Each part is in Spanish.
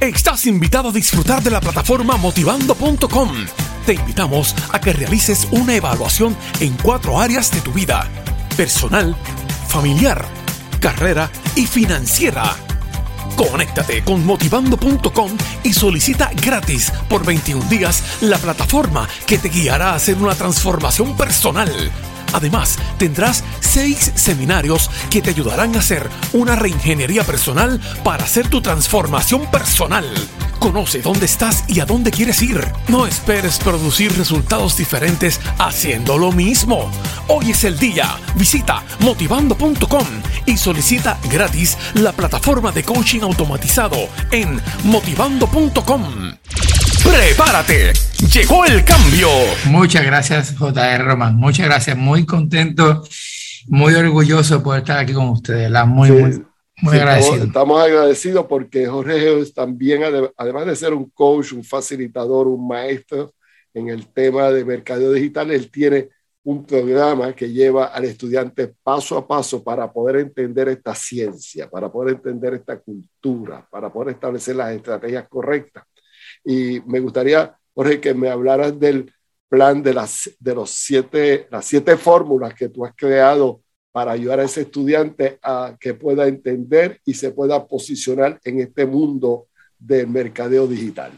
Estás invitado a disfrutar de la plataforma motivando.com. Te invitamos a que realices una evaluación en cuatro áreas de tu vida. Personal, familiar, carrera y financiera. Conéctate con motivando.com y solicita gratis por 21 días la plataforma que te guiará a hacer una transformación personal Además, tendrás seis seminarios que te ayudarán a hacer una reingeniería personal para hacer tu transformación personal. Conoce dónde estás y a dónde quieres ir. No esperes producir resultados diferentes haciendo lo mismo. Hoy es el día. Visita motivando.com y solicita gratis la plataforma de coaching automatizado en motivando.com. Prepárate, llegó el cambio. Muchas gracias, JR Román. Muchas gracias. Muy contento, muy orgulloso de poder estar aquí con ustedes. La muy, muy, muy agradecido. Estamos, agradecidos porque Jorge es también, además de ser un coach, un facilitador, un maestro en el tema de mercadeo digital, él tiene un programa que lleva al estudiante paso a paso para poder entender esta ciencia, para poder entender esta cultura, para poder establecer las estrategias correctas y me gustaría, Jorge, que me hablaras del plan de las, de los siete, las siete fórmulas que tú has creado para ayudar a ese estudiante a que pueda entender y se pueda posicionar en este mundo del mercadeo digital.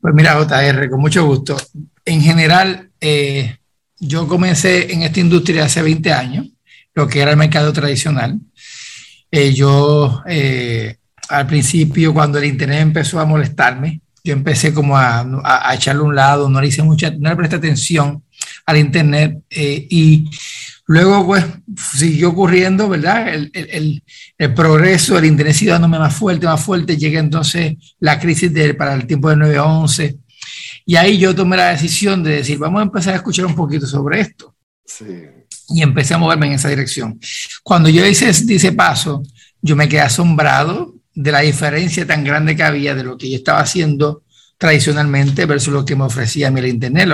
Pues mira, JR, con mucho gusto. En general, eh, yo comencé en esta industria hace 20 años, lo que era el mercado tradicional. Eh, yo eh, al principio, cuando el Internet empezó a molestarme, yo empecé como a, a, echarle un lado, no le hice mucha, no le presté atención al Internet eh, y luego pues siguió ocurriendo, ¿verdad? El, el, el, progreso, el Internet siguió dándome más fuerte, más fuerte, llega entonces la crisis de, para el tiempo de 9-11 y ahí yo tomé la decisión de decir, vamos a empezar a escuchar un poquito sobre esto. Sí. Y empecé a moverme en esa dirección. Cuando yo hice ese paso, yo me quedé asombrado de la diferencia tan grande que había de lo que yo estaba haciendo tradicionalmente versus lo que me ofrecía a mí el Internet,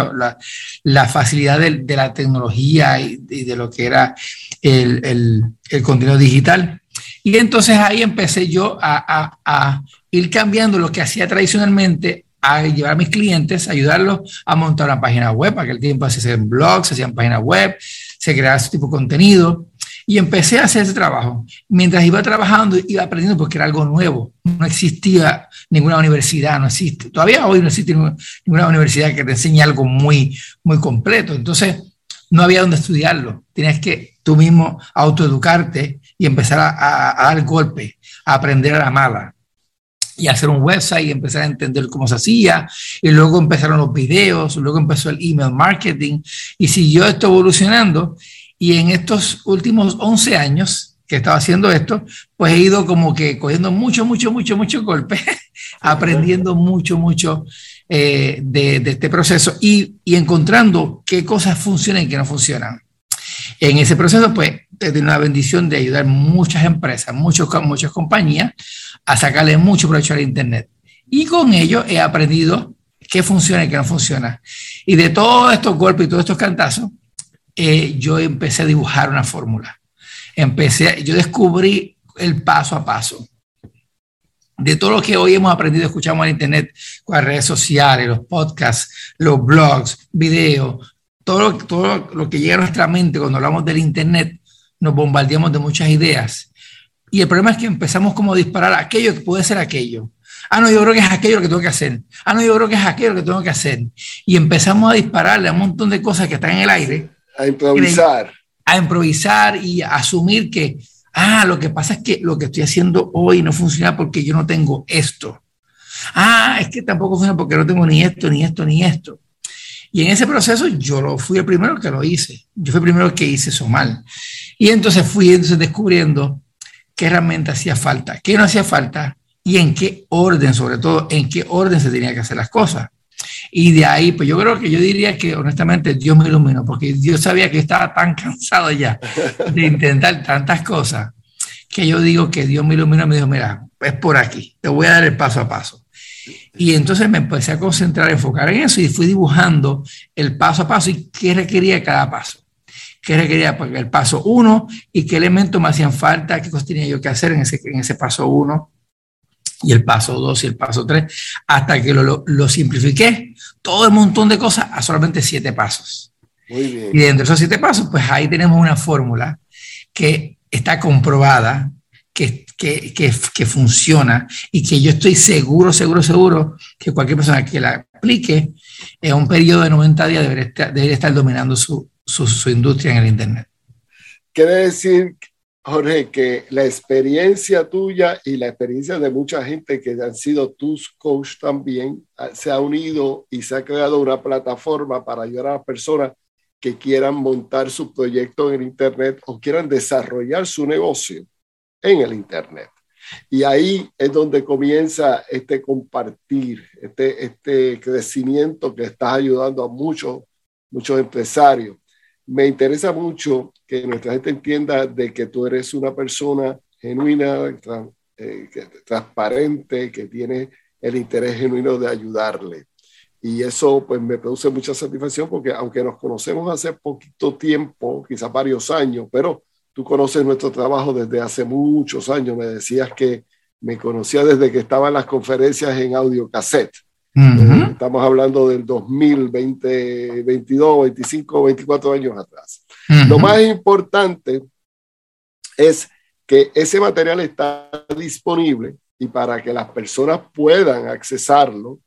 la, facilidad de, la tecnología y, de lo que era el, contenido digital. Y entonces ahí empecé yo a, ir cambiando lo que hacía tradicionalmente, a llevar a mis clientes, ayudarlos a montar una página web. Aquel tiempo se hacían blogs, se hacían páginas web, se creaba ese tipo de contenido. Y empecé a hacer ese trabajo. Mientras iba trabajando, iba aprendiendo porque era algo nuevo. No existía ninguna universidad, no existe. Todavía hoy no existe ninguna universidad que te enseñe algo muy, muy completo. Entonces, no había donde estudiarlo. Tenías que tú mismo autoeducarte y empezar a, dar golpe, a aprender a la mala y hacer un website y empezar a entender cómo se hacía. Y luego empezaron los videos, luego empezó el email marketing y siguió esto evolucionando. Y en estos últimos 11 años que estaba haciendo esto, pues he ido como que cogiendo mucho, mucho, mucho, mucho golpe, aprendiendo mucho, mucho eh, de, este proceso y, y, encontrando qué cosas funcionan y qué no funcionan. En ese proceso, pues, he tenido una bendición de ayudar muchas empresas, muchos, muchas compañías a sacarle mucho provecho al Internet. Y con ello he aprendido qué funciona y qué no funciona. Y de todos estos golpes y todos estos cantazos, eh, yo empecé a dibujar una fórmula. Empecé, yo descubrí el paso a paso de todo lo que hoy hemos aprendido, escuchamos en Internet, con las redes sociales, los podcasts, los blogs, videos, todo lo, todo lo que llega a nuestra mente cuando hablamos del Internet, nos bombardeamos de muchas ideas. Y el problema es que empezamos como a disparar aquello que puede ser aquello. Ah, no, yo creo que es aquello que tengo que hacer. Ah, no, yo creo que es aquello que tengo que hacer. Y empezamos a dispararle a un montón de cosas que están en el aire a improvisar. A improvisar y a asumir que, ah, lo que pasa es que lo que estoy haciendo hoy no funciona porque yo no tengo esto. Ah, es que tampoco funciona porque no tengo ni esto, ni esto, ni esto. Y en ese proceso yo lo fui el primero que lo hice. Yo fui el primero que hice eso mal. Y entonces fui entonces descubriendo qué realmente hacía falta, qué no hacía falta y en qué orden, sobre todo, en qué orden se tenía que hacer las cosas. Y de ahí, pues yo creo que yo diría que honestamente Dios me iluminó, porque Dios sabía que estaba tan cansado ya de intentar tantas cosas, que yo digo que Dios me iluminó me dijo, mira, es por aquí, te voy a dar el paso a paso. Y entonces me empecé a concentrar, a enfocar en eso y fui dibujando el paso a paso y qué requería cada paso. Qué requería pues, el paso uno y qué elementos me hacían falta, qué cosas tenía yo que hacer en ese, en ese paso uno y el paso 2 y el paso 3, hasta que lo, lo, simplifiqué, todo el montón de cosas a solamente siete pasos. Muy bien. Y dentro de esos siete pasos, pues ahí tenemos una fórmula que está comprobada, que, que, que, que, funciona y que yo estoy seguro, seguro, seguro que cualquier persona que la aplique en un periodo de 90 días debería estar, debería estar dominando su, su, su industria en el Internet. Quiere decir Jorge, que la experiencia tuya y la experiencia de mucha gente que han sido tus coach también ah, se ha unido y se ha creado una plataforma para ayudar a las personas que quieran montar su proyecto en Internet o quieran desarrollar su negocio en el Internet. Y ahí es donde comienza este compartir, este, este crecimiento que estás ayudando a muchos, muchos empresarios me interesa mucho que nuestra gente entienda de que tú eres una persona genuina, eh, transparente, que tiene el interés genuino de ayudarle. Y eso pues me produce mucha satisfacción porque aunque nos conocemos hace poquito tiempo, quizás varios años, pero tú conoces nuestro trabajo desde hace muchos años. Me decías que me conocía desde que estaba en las conferencias en audio cassette. Estamos hablando del 2020, 22, 25, 24 años atrás. Lo más importante es que ese material está disponible y para que las personas puedan accesarlo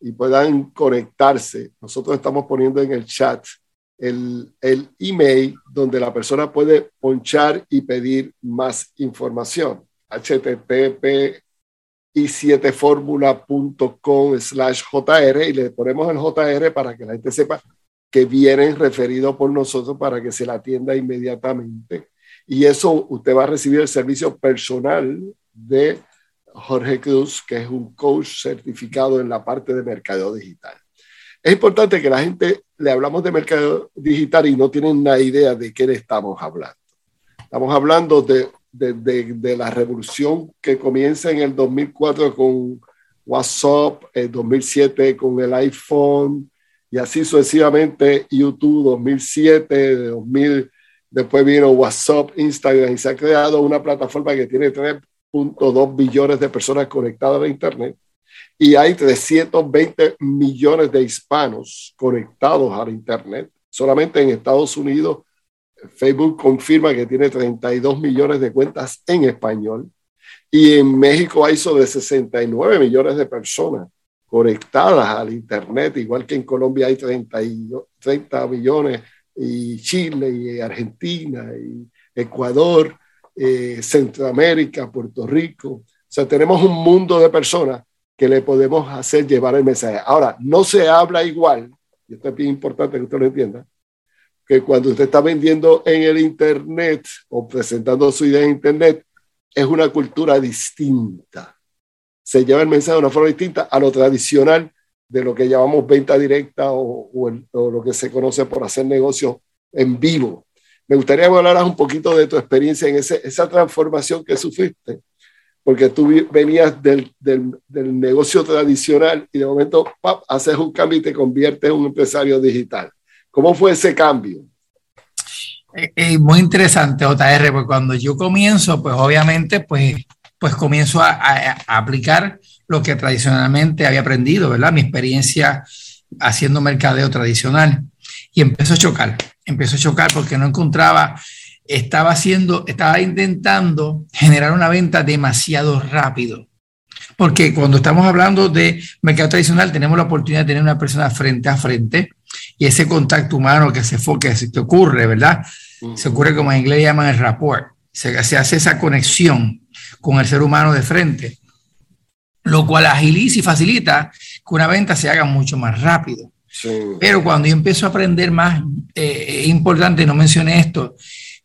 y puedan conectarse, nosotros estamos poniendo en el chat el, el email donde la persona puede ponchar y pedir más información. http y 7formula.com slash JR y le ponemos el JR para que la gente sepa que vienen referidos por nosotros para que se la atienda inmediatamente. Y eso usted va a recibir el servicio personal de Jorge Cruz, que es un coach certificado en la parte de mercado digital. Es importante que la gente le hablamos de mercado digital y no tienen una idea de qué le estamos hablando. Estamos hablando de de, la revolución que comienza en el 2004 con WhatsApp, el 2007 con el iPhone y así sucesivamente YouTube 2007, 2000, después vino WhatsApp, Instagram y se ha creado una plataforma que tiene 3.2 billones de personas conectadas a Internet y hay 320 millones de hispanos conectados a Internet. Solamente en Estados Unidos Facebook confirma que tiene 32 millones de cuentas en español y en México hay sobre 69 millones de personas conectadas al Internet, igual que en Colombia hay 30, 30 millones y Chile y Argentina y Ecuador, eh, Centroamérica, Puerto Rico. O sea, tenemos un mundo de personas que le podemos hacer llevar el mensaje. Ahora, no se habla igual, y esto es bien importante que usted lo entienda, que cuando usted está vendiendo en el Internet o presentando su idea en Internet, es una cultura distinta. Se lleva el mensaje de una forma distinta a lo tradicional de lo que llamamos venta directa o, lo que se conoce por hacer negocios en vivo. Me gustaría que hablaras un poquito de tu experiencia en ese, esa transformación que sufriste, porque tú venías del, del, negocio tradicional y de momento ¡pap! haces un cambio y te conviertes en un empresario digital. ¿Cómo fue ese cambio? Eh, eh, muy interesante, JR, porque cuando yo comienzo, pues obviamente, pues, pues comienzo a, aplicar lo que tradicionalmente había aprendido, ¿verdad? Mi experiencia haciendo mercadeo tradicional. Y empezó a chocar, empezó a chocar porque no encontraba, estaba haciendo, estaba intentando generar una venta demasiado rápido. Porque cuando estamos hablando de mercado tradicional, tenemos la oportunidad de tener una persona frente a frente y ese contacto humano que se, que, que ocurre, ¿verdad? Se ocurre como en inglés llaman el rapport. Se, se, hace esa conexión con el ser humano de frente, lo cual agiliza y facilita que una venta se haga mucho más rápido. Pero cuando yo empiezo a aprender más, eh, es importante, no mencioné esto,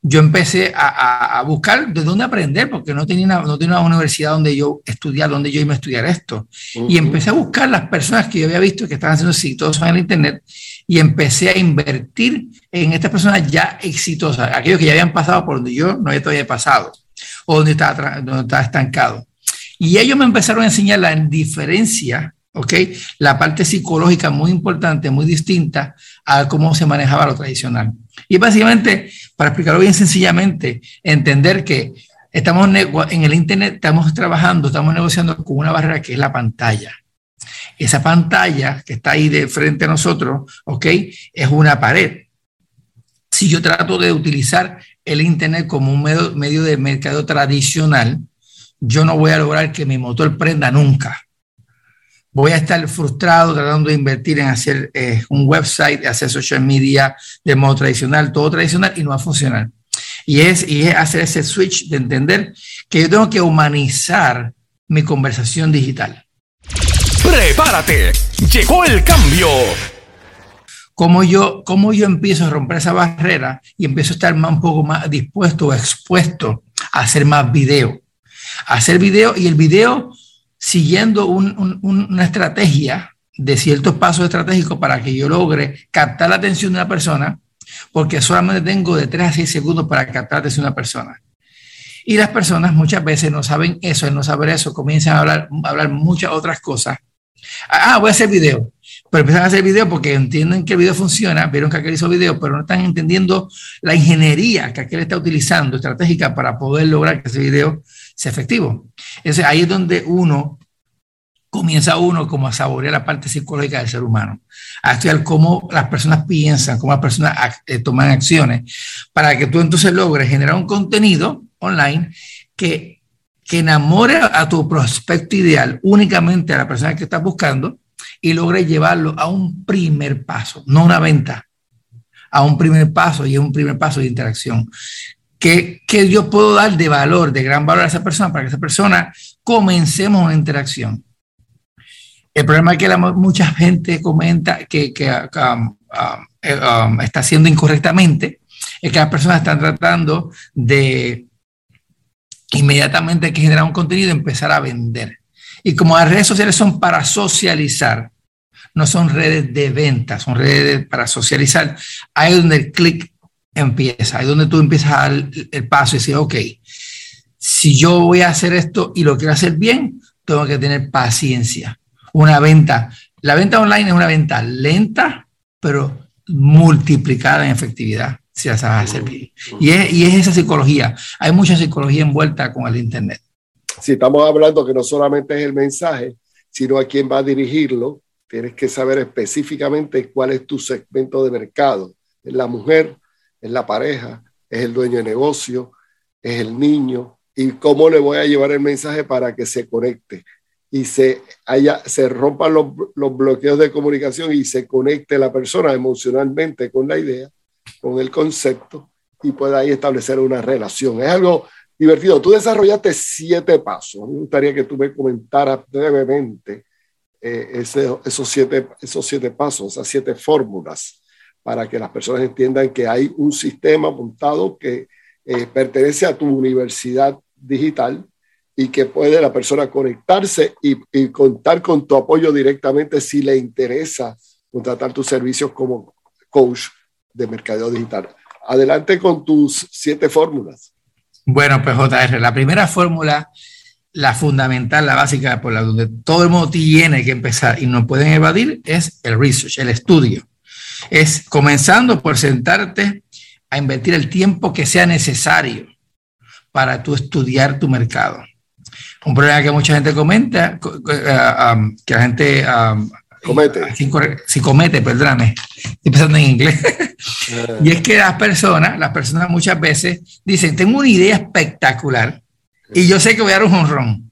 yo empecé a, buscar de dónde aprender, porque no tenía, una, no tenía una universidad donde yo estudiar, donde yo iba a estudiar esto. Y empecé a buscar las personas que yo había visto que estaban siendo exitosas en el Internet y empecé a invertir en estas personas ya exitosas, aquellos que ya habían pasado por donde yo no había todavía pasado o donde estaba, donde estaba estancado. Y ellos me empezaron a enseñar la diferencia ¿ok? La parte psicológica muy importante, muy distinta a cómo se manejaba lo tradicional. Y básicamente, para explicarlo bien sencillamente, entender que estamos en el Internet, estamos trabajando, estamos negociando con una barrera que es la pantalla. Esa pantalla que está ahí de frente a nosotros, ¿ok? Es una pared. Si yo trato de utilizar el Internet como un medio, medio de mercado tradicional, yo no voy a lograr que mi motor prenda nunca voy a estar frustrado tratando de invertir en hacer eh, un website, hacer social media de modo tradicional, todo tradicional, y no va a funcionar. Y es, y es hacer ese switch de entender que yo tengo que humanizar mi conversación digital. Prepárate, llegó el cambio. ¿Cómo yo, cómo yo empiezo a romper esa barrera y empiezo a estar más, un poco más dispuesto o expuesto a hacer más video? A hacer video y el video siguiendo una estrategia de ciertos pasos estratégicos para que yo logre captar la atención de una persona, porque solamente tengo de 3 a 6 segundos para captar la atención de una persona. Y las personas muchas veces no saben eso, no saber eso, comienzan a hablar, hablar muchas otras cosas. Ah, voy a hacer video. Pero empiezan a hacer video porque entienden que el video funciona, vieron que aquel hizo video, pero no están entendiendo la ingeniería que aquel está utilizando estratégica para poder lograr que ese video sea efectivo. Entonces ahí es donde uno comienza uno como a saborear la parte psicológica del ser humano, a estudiar cómo las personas piensan, cómo las personas eh, toman acciones, para que tú entonces logres generar un contenido online que, que enamore a tu prospecto ideal únicamente a la persona que estás buscando y logres llevarlo a un primer paso, no una venta, a un primer paso y un primer paso de interacción. ¿Qué, ¿Qué yo puedo dar de valor, de gran valor a esa persona para que esa persona comencemos una interacción? El problema es que la, mucha gente comenta que, que um, um, um, está haciendo incorrectamente, es que las personas están tratando de inmediatamente que generar un contenido empezar a vender. Y como las redes sociales son para socializar, no son redes de venta, son redes para socializar, ahí es donde el clic empieza, ahí donde tú empiezas a dar el paso y decir, ok, si yo voy a hacer esto y lo quiero hacer bien, tengo que tener paciencia una venta. La venta online es una venta lenta, pero multiplicada en efectividad, si la sabes hacer bien. Y es, y es esa psicología. Hay mucha psicología envuelta con el Internet. Si estamos hablando que no solamente es el mensaje, sino a quién va a dirigirlo, tienes que saber específicamente cuál es tu segmento de mercado. La mujer, es la pareja, es el dueño de negocio, es el niño, y cómo le voy a llevar el mensaje para que se conecte y se, haya, se rompan los, los, bloqueos de comunicación y se conecte la persona emocionalmente con la idea, con el concepto y pueda ahí establecer una relación. Es algo divertido. Tú desarrollaste siete pasos. Me gustaría que tú me comentaras brevemente eh, esos, siete, esos siete pasos, esas siete fórmulas, para que las personas entiendan que hay un sistema montado que eh, pertenece a tu universidad digital y que puede la persona conectarse y, contar con tu apoyo directamente si le interesa contratar tus servicios como coach de mercadeo digital. Adelante con tus siete fórmulas. Bueno, pues JR, la primera fórmula, la fundamental, la básica, por la donde todo el mundo tiene que empezar y no pueden evadir, es el research, el estudio. Es comenzando por sentarte a invertir el tiempo que sea necesario para tú estudiar tu mercado un problema que mucha gente comenta, eh, um, que la gente um, comete. Si comete, perdóname, estoy pensando en inglés. Ah. y es que las personas, las personas muchas veces dicen, tengo una idea espectacular y yo sé que voy a dar un honrón.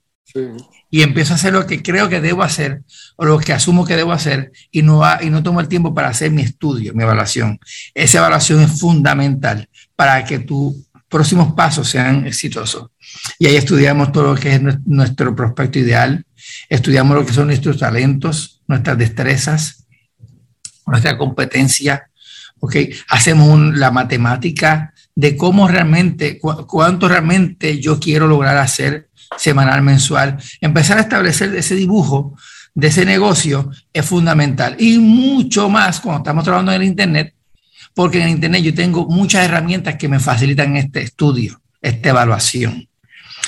Y empiezo a hacer lo que creo que debo hacer o lo que asumo que debo hacer y no, y no tomo el tiempo para hacer mi estudio, mi evaluación. Esa evaluación es fundamental para que tus próximos pasos sean exitosos. Y ahí estudiamos todo lo que es nuestro prospecto ideal, estudiamos lo que son nuestros talentos, nuestras destrezas, nuestra competencia, ¿ok? Hacemos la matemática de cómo realmente, cuánto realmente yo quiero lograr hacer semanal, mensual. Empezar a establecer ese dibujo de ese negocio es fundamental. Y mucho más cuando estamos trabajando en el Internet, porque en el Internet yo tengo muchas herramientas que me facilitan este estudio, esta evaluación.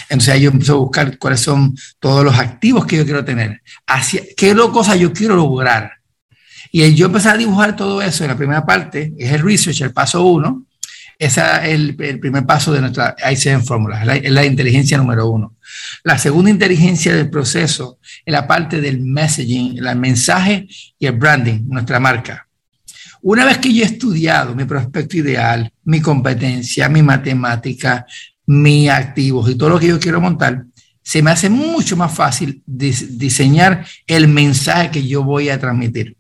Entonces ahí yo empiezo a buscar cuáles son todos los activos que yo quiero tener, hacia, qué cosas yo quiero lograr. Y yo empecé a dibujar todo eso en la primera parte, es el research, el paso uno. Ese es el, primer paso de nuestra ICM fórmula, es la, inteligencia número uno. La segunda inteligencia del proceso es la parte del messaging, el mensaje y el branding, nuestra marca. Una vez que yo he estudiado mi prospecto ideal, mi competencia, mi matemática, mis activos y todo lo que yo quiero montar, se me hace mucho más fácil diseñar el mensaje que yo voy a transmitir.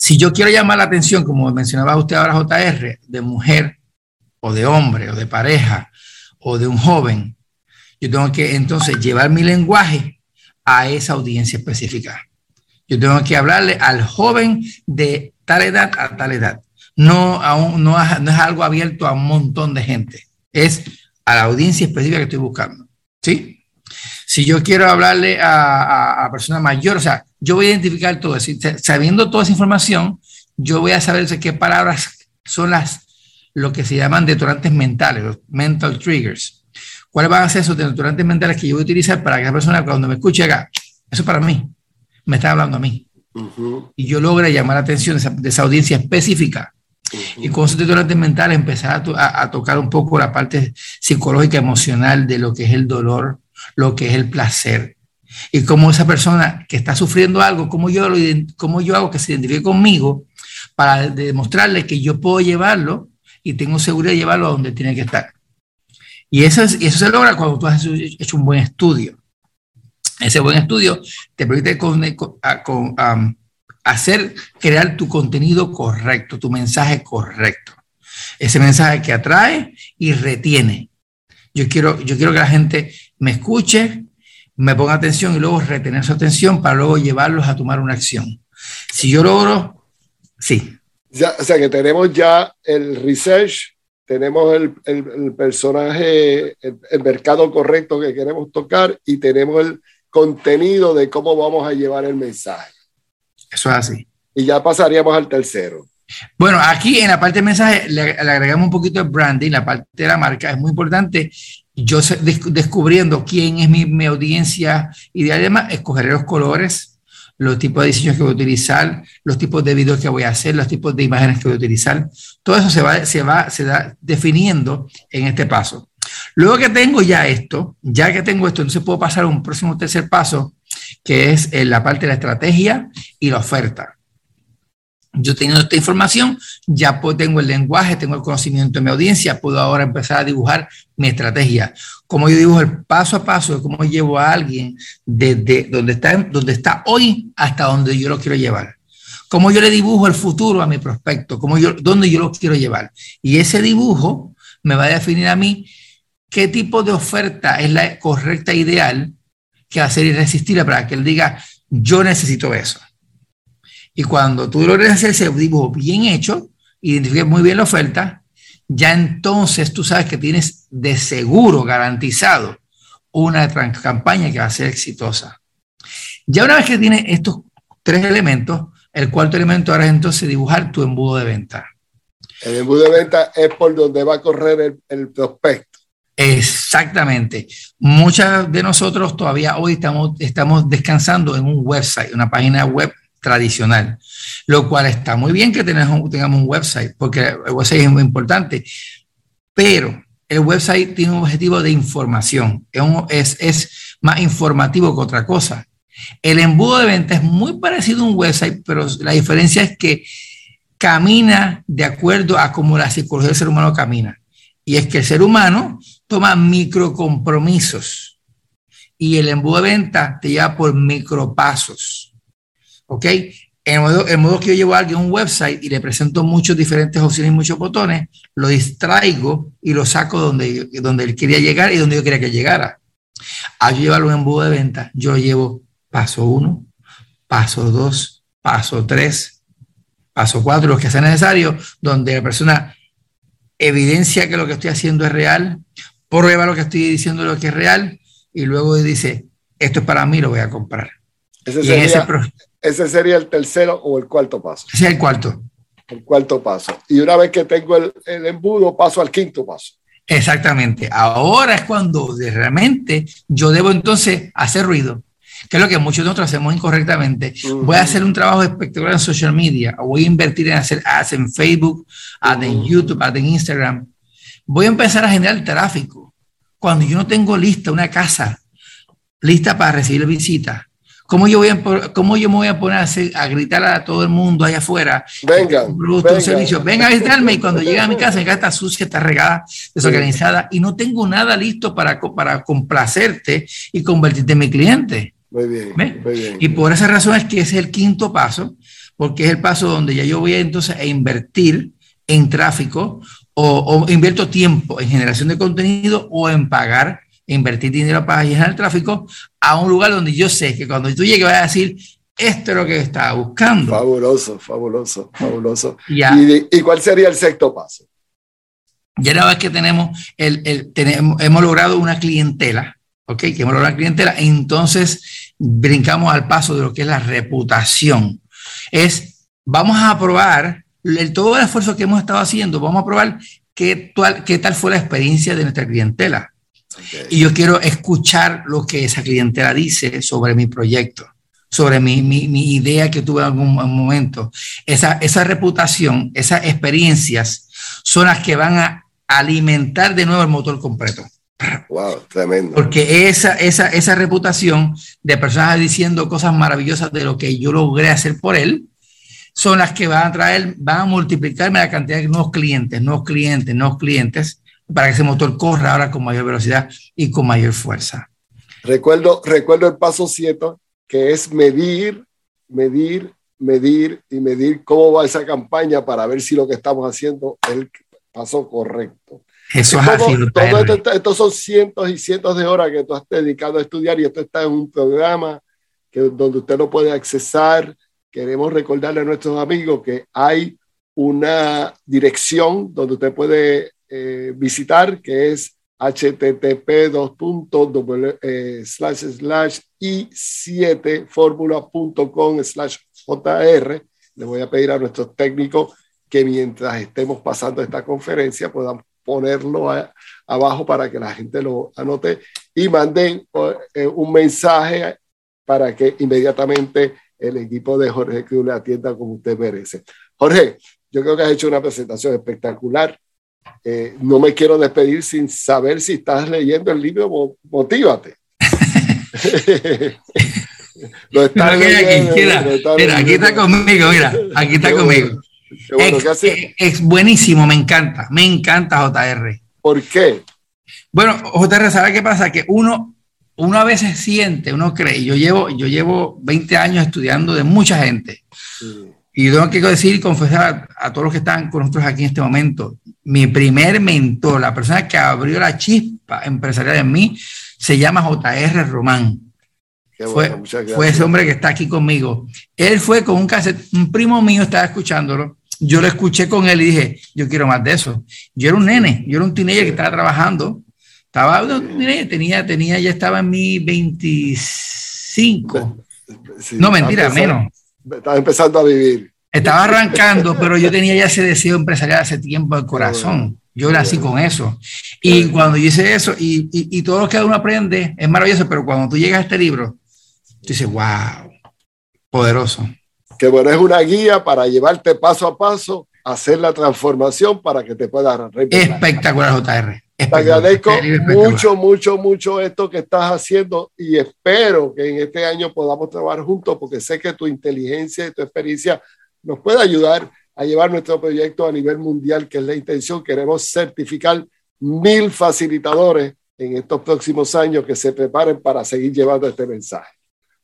Si yo quiero llamar la atención, como mencionaba usted ahora, JR, de mujer o de hombre o de pareja o de un joven, yo tengo que entonces llevar mi lenguaje a esa audiencia específica. Yo tengo que hablarle al joven de tal edad a tal edad. No, no, no es algo abierto a un montón de gente. Es a la audiencia específica que estoy buscando. ¿Sí? Si yo quiero hablarle a, a, personas mayores, o sea, yo voy a identificar todo eso. Sabiendo toda esa información, yo voy a saber qué palabras son las, lo que se llaman detonantes mentales, los mental triggers. ¿Cuáles van a ser esos detonantes mentales que yo voy a utilizar para que esa persona cuando me escuche haga, eso para mí, me está hablando a mí. Y yo logre llamar la atención de esa, audiencia específica. Y con esos detonantes mentales empezar a, a, tocar un poco la parte psicológica, emocional de lo que es el dolor, lo que es el placer. Y cómo esa persona que está sufriendo algo, cómo yo, lo, yo hago que se identifique conmigo para demostrarle que yo puedo llevarlo y tengo seguridad de llevarlo a donde tiene que estar. Y eso, es, eso se logra cuando tú has hecho un buen estudio. Ese buen estudio te permite hacer, crear tu contenido correcto, tu mensaje correcto. Ese mensaje que atrae y retiene. Yo quiero, yo quiero que la gente me escuche, me ponga atención y luego retener su atención para luego llevarlos a tomar una acción. Si yo logro, sí. Ya, o sea que tenemos ya el research, tenemos el, el, personaje, el, el, mercado correcto que queremos tocar y tenemos el contenido de cómo vamos a llevar el mensaje. Eso es así. Y ya pasaríamos al tercero. Bueno, aquí en la parte de mensaje le, agregamos un poquito de branding, la parte de la marca es muy importante yo descubriendo quién es mi, audiencia y además escogeré los colores, los tipos de diseños que voy a utilizar, los tipos de videos que voy a hacer, los tipos de imágenes que voy a utilizar. Todo eso se va, se va, se da definiendo en este paso. Luego que tengo ya esto, ya que tengo esto, entonces puedo pasar a un próximo tercer paso, que es en la parte de la estrategia y la oferta. Yo teniendo esta información, ya tengo el lenguaje, tengo el conocimiento de mi audiencia, puedo ahora empezar a dibujar mi estrategia. Cómo yo dibujo el paso a paso de cómo llevo a alguien desde donde está, donde está hoy hasta donde yo lo quiero llevar. Cómo yo le dibujo el futuro a mi prospecto, cómo yo, dónde yo lo quiero llevar. Y ese dibujo me va a definir a mí qué tipo de oferta es la correcta, ideal, que va a ser irresistible para que él diga, yo necesito eso. Y cuando tú logres hacer ese dibujo bien hecho, identifiques muy bien la oferta, ya entonces tú sabes que tienes de seguro garantizado una campaña que va a ser exitosa. Ya una vez que tienes estos tres elementos, el cuarto elemento ahora es entonces dibujar tu embudo de venta. El embudo de venta es por donde va a correr el, el prospecto. Exactamente. Muchas de nosotros todavía hoy estamos, estamos descansando en un website, una página web tradicional, lo cual está muy bien que tengamos, un website, porque el website es muy importante, pero el website tiene un objetivo de información, es, es, más informativo que otra cosa. El embudo de venta es muy parecido a un website, pero la diferencia es que camina de acuerdo a cómo la psicología del ser humano camina. Y es que el ser humano toma microcompromisos y el embudo de venta te lleva por micropasos. ¿Ok? En el modo, que yo llevo a alguien a un website y le presento muchas diferentes opciones y muchos botones, lo distraigo y lo saco donde, donde él quería llegar y donde yo quería que llegara. A yo llevarlo en embudo de venta, yo llevo paso uno, paso dos, paso tres, paso cuatro, los que sea necesario, donde la persona evidencia que lo que estoy haciendo es real, prueba lo que estoy diciendo lo que es real y luego dice, esto es para mí, lo voy a comprar. Ese sería, ese, sería el tercero o el cuarto paso. Ese es el cuarto. El cuarto paso. Y una vez que tengo el, el embudo, paso al quinto paso. Exactamente. Ahora es cuando realmente yo debo entonces hacer ruido, que es lo que muchos de nosotros hacemos incorrectamente. Voy a hacer un trabajo espectacular en social media, o voy a invertir en hacer ads en Facebook, ads en YouTube, ads en Instagram. Voy a empezar a generar tráfico. Cuando yo no tengo lista una casa lista para recibir visitas, ¿Cómo yo, voy a, ¿Cómo yo me voy a poner a, gritar a todo el mundo allá afuera? Venga. Producto, servicio. Venga a visitarme y cuando llega a mi casa, mi casa está sucia, está regada, desorganizada y no tengo nada listo para, para complacerte y convertirte en mi cliente. Muy bien, muy bien. Y por esa razón es que es el quinto paso, porque es el paso donde ya yo voy entonces a invertir en tráfico o, o invierto tiempo en generación de contenido o en pagar invertir dinero para llenar el tráfico a un lugar donde yo sé que cuando tú llegues vas a decir, esto es lo que estaba buscando. Fabuloso, fabuloso, fabuloso. ¿Y, cuál sería el sexto paso? Ya una vez que tenemos, el, el tenemos hemos logrado una clientela, ¿ok? Que hemos logrado una clientela, entonces brincamos al paso de lo que es la reputación. Es, vamos a probar el, todo el esfuerzo que hemos estado haciendo, vamos a probar qué qué tal fue la experiencia de nuestra clientela. Y yo quiero escuchar lo que esa clientela dice sobre mi proyecto, sobre mi, mi, idea que tuve en algún momento. Esa, esa reputación, esas experiencias son las que van a alimentar de nuevo el motor completo. Wow, tremendo. Porque esa, esa, esa reputación de personas diciendo cosas maravillosas de lo que yo logré hacer por él, son las que van a traer, van a multiplicarme la cantidad de nuevos clientes, nuevos clientes, nuevos clientes, para que ese motor corra ahora con mayor velocidad y con mayor fuerza. Recuerdo, recuerdo el paso 7, que es medir, medir, medir y medir cómo va esa campaña para ver si lo que estamos haciendo es el paso correcto. Eso es así. Estos son cientos y cientos de horas que tú has dedicado a estudiar y esto está en un programa que, donde usted lo puede accesar. Queremos recordarle a nuestros amigos que hay una dirección donde usted puede eh, visitar, que es http eh, slash slash i7formula.com slash jr. Le voy a pedir a nuestros técnicos que mientras estemos pasando esta conferencia puedan ponerlo abajo para que la gente lo anote y manden eh, un mensaje para que inmediatamente el equipo de Jorge Cruz le atienda como usted merece. Jorge, yo creo que has hecho una presentación espectacular. Eh, no me quiero despedir sin saber si estás leyendo el libro Motívate. Lo está mira, aquí está conmigo, mira, aquí está conmigo. es, buenísimo, me encanta, me encanta JR. ¿Por qué? Bueno, JR, ¿sabe qué pasa? Que uno, uno a veces siente, uno cree, yo llevo, yo llevo 20 años estudiando de mucha gente. Y tengo que decir y confesar a, todos los que están con nosotros aquí en este momento, mi primer mentor, la persona que abrió la chispa empresarial en mí, se llama JR Román. fue, fue ese hombre que está aquí conmigo. Él fue con un cassette, un primo mío estaba escuchándolo, yo lo escuché con él y dije, yo quiero más de eso. Yo era un nene, yo era un teenager que estaba trabajando, estaba, tenía, tenía, ya estaba en mi 25. no, mentira, menos estaba empezando a vivir. Estaba arrancando, pero yo tenía ya ese deseo empresarial hace tiempo el corazón. Yo así con eso. Y cuando yo hice eso, y, y, todo lo que uno aprende es maravilloso, pero cuando tú llegas a este libro, tú dices, wow, poderoso. Que bueno, es una guía para llevarte paso a paso, hacer la transformación para que te puedas Espectacular, JR. Te agradezco mucho, mucho, mucho esto que estás haciendo y espero que en este año podamos trabajar juntos porque sé que tu inteligencia y tu experiencia nos puede ayudar a llevar nuestro proyecto a nivel mundial, que es la intención. Queremos certificar mil facilitadores en estos próximos años que se preparen para seguir llevando este mensaje.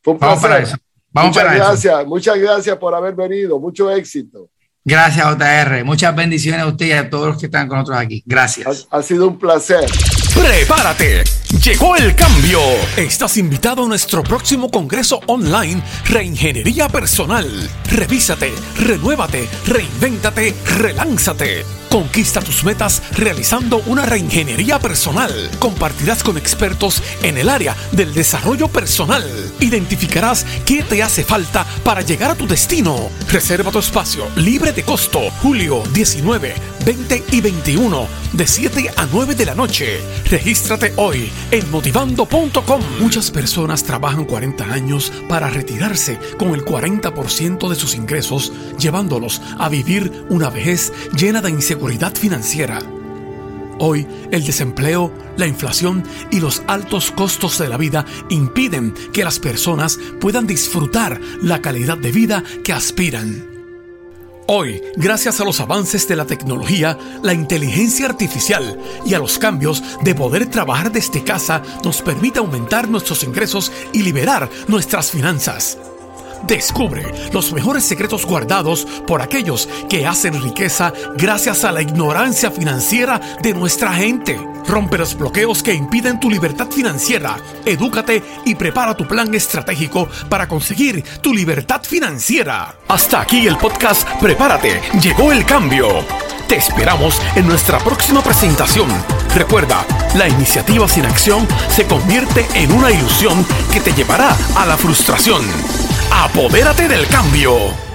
Fue un Vamos Para eso. Vamos muchas gracias, muchas gracias por haber venido, mucho éxito. Gracias, JR. Muchas bendiciones a usted y a todos los que están con nosotros aquí. Gracias. Ha, ha, sido un placer. Prepárate. Llegó el cambio. Estás invitado a nuestro próximo congreso online Reingeniería Personal. Revísate, renuévate, reinvéntate, relánzate Conquista tus metas realizando una reingeniería personal. Compartirás con expertos en el área del desarrollo personal. Identificarás qué te hace falta para llegar a tu destino. Reserva tu espacio libre de costo. Julio 19, 20 y 21 de 7 a 9 de la noche. Regístrate hoy en motivando.com. Muchas personas trabajan 40 años para retirarse con el 40% de sus ingresos, llevándolos a vivir una vejez llena de inseguridad financiera. Hoy el desempleo, la inflación y los altos costos de la vida impiden que las personas puedan disfrutar la calidad de vida que aspiran. Hoy, gracias a los avances de la tecnología, la inteligencia artificial y a los cambios de poder trabajar desde casa, nos permite aumentar nuestros ingresos y liberar nuestras finanzas. Descubre los mejores secretos guardados por aquellos que hacen riqueza gracias a la ignorancia financiera de nuestra gente. Rompe los bloqueos que impiden tu libertad financiera. Edúcate y prepara tu plan estratégico para conseguir tu libertad financiera. Hasta aquí el podcast Prepárate. Llegó el cambio. Te esperamos en nuestra próxima presentación. Recuerda, la iniciativa sin acción se convierte en una ilusión que te llevará a la frustración. Apodérate del cambio.